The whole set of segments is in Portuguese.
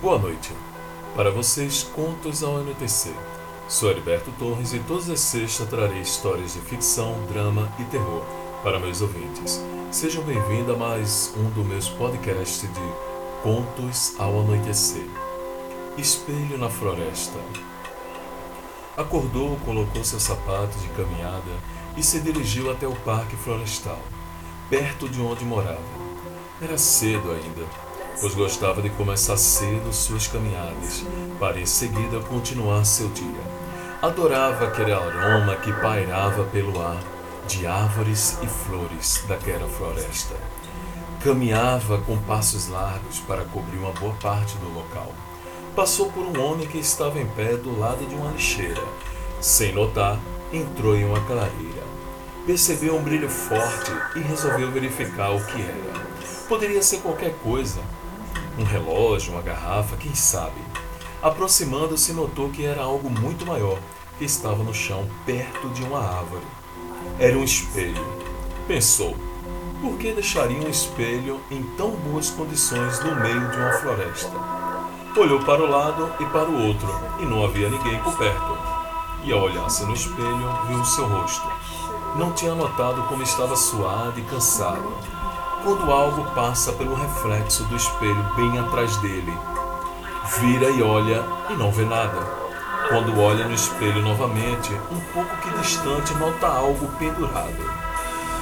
Boa noite. Para vocês, contos ao NTC. Sou Heriberto Torres e todas as sextas trarei histórias de ficção, drama e terror para meus ouvintes. Sejam bem-vindos a mais um dos meus podcasts de Contos ao Anoitecer. Espelho na Floresta. Acordou, colocou seus sapatos de caminhada e se dirigiu até o Parque Florestal, perto de onde morava. Era cedo ainda, pois gostava de começar cedo suas caminhadas, para em seguida continuar seu dia. Adorava aquele aroma que pairava pelo ar de árvores e flores daquela floresta. Caminhava com passos largos para cobrir uma boa parte do local. Passou por um homem que estava em pé do lado de uma lixeira. Sem notar, entrou em uma clareira. Percebeu um brilho forte e resolveu verificar o que era. Poderia ser qualquer coisa, um relógio, uma garrafa, quem sabe. Aproximando-se, notou que era algo muito maior que estava no chão, perto de uma árvore. Era um espelho. Pensou: por que deixaria um espelho em tão boas condições no meio de uma floresta? Olhou para o lado e para o outro e não havia ninguém por perto. E ao olhar-se no espelho, viu o seu rosto. Não tinha notado como estava suado e cansado quando algo passa pelo reflexo do espelho bem atrás dele. Vira e olha e não vê nada. Quando olha no espelho novamente, um pouco que distante, nota algo pendurado.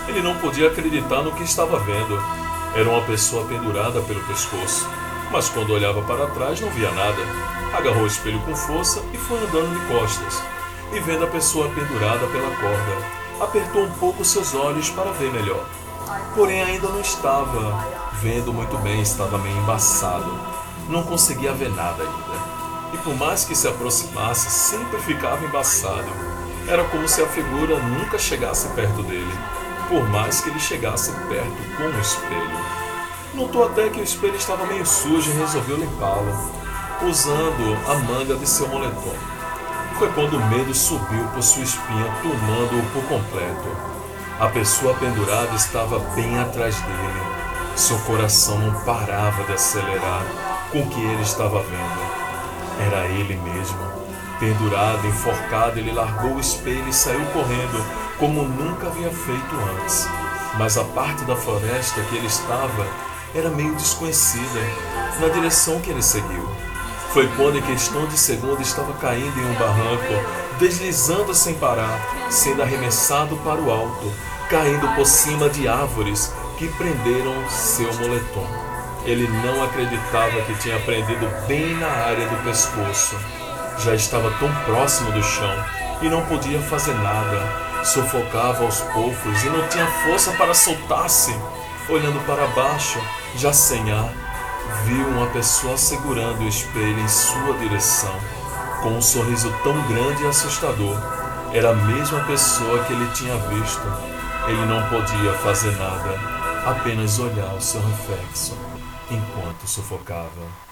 Ele não podia acreditar no que estava vendo. Era uma pessoa pendurada pelo pescoço. Mas quando olhava para trás, não via nada. Agarrou o espelho com força e foi andando de costas. E vendo a pessoa pendurada pela corda, apertou um pouco seus olhos para ver melhor porém ainda não estava vendo muito bem, estava meio embaçado. Não conseguia ver nada ainda. E por mais que se aproximasse, sempre ficava embaçado. Era como se a figura nunca chegasse perto dele, por mais que ele chegasse perto com o espelho. Notou até que o espelho estava meio sujo e resolveu limpá-lo, usando a manga de seu moletom. Foi quando o medo subiu por sua espinha, tomando-o por completo. A pessoa pendurada estava bem atrás dele. Seu coração não parava de acelerar com o que ele estava vendo. Era ele mesmo. Pendurado, enforcado, ele largou o espelho e saiu correndo, como nunca havia feito antes. Mas a parte da floresta que ele estava era meio desconhecida, na direção que ele seguiu. Foi quando, em questão de segundo, estava caindo em um barranco, deslizando sem parar, sendo arremessado para o alto, caindo por cima de árvores que prenderam seu moletom. Ele não acreditava que tinha prendido bem na área do pescoço. Já estava tão próximo do chão e não podia fazer nada. Sufocava aos poucos e não tinha força para soltar-se. Olhando para baixo, já sem ar, viu uma pessoa segurando o espelho em sua direção, com um sorriso tão grande e assustador. Era a mesma pessoa que ele tinha visto. Ele não podia fazer nada, apenas olhar o seu reflexo enquanto sufocava.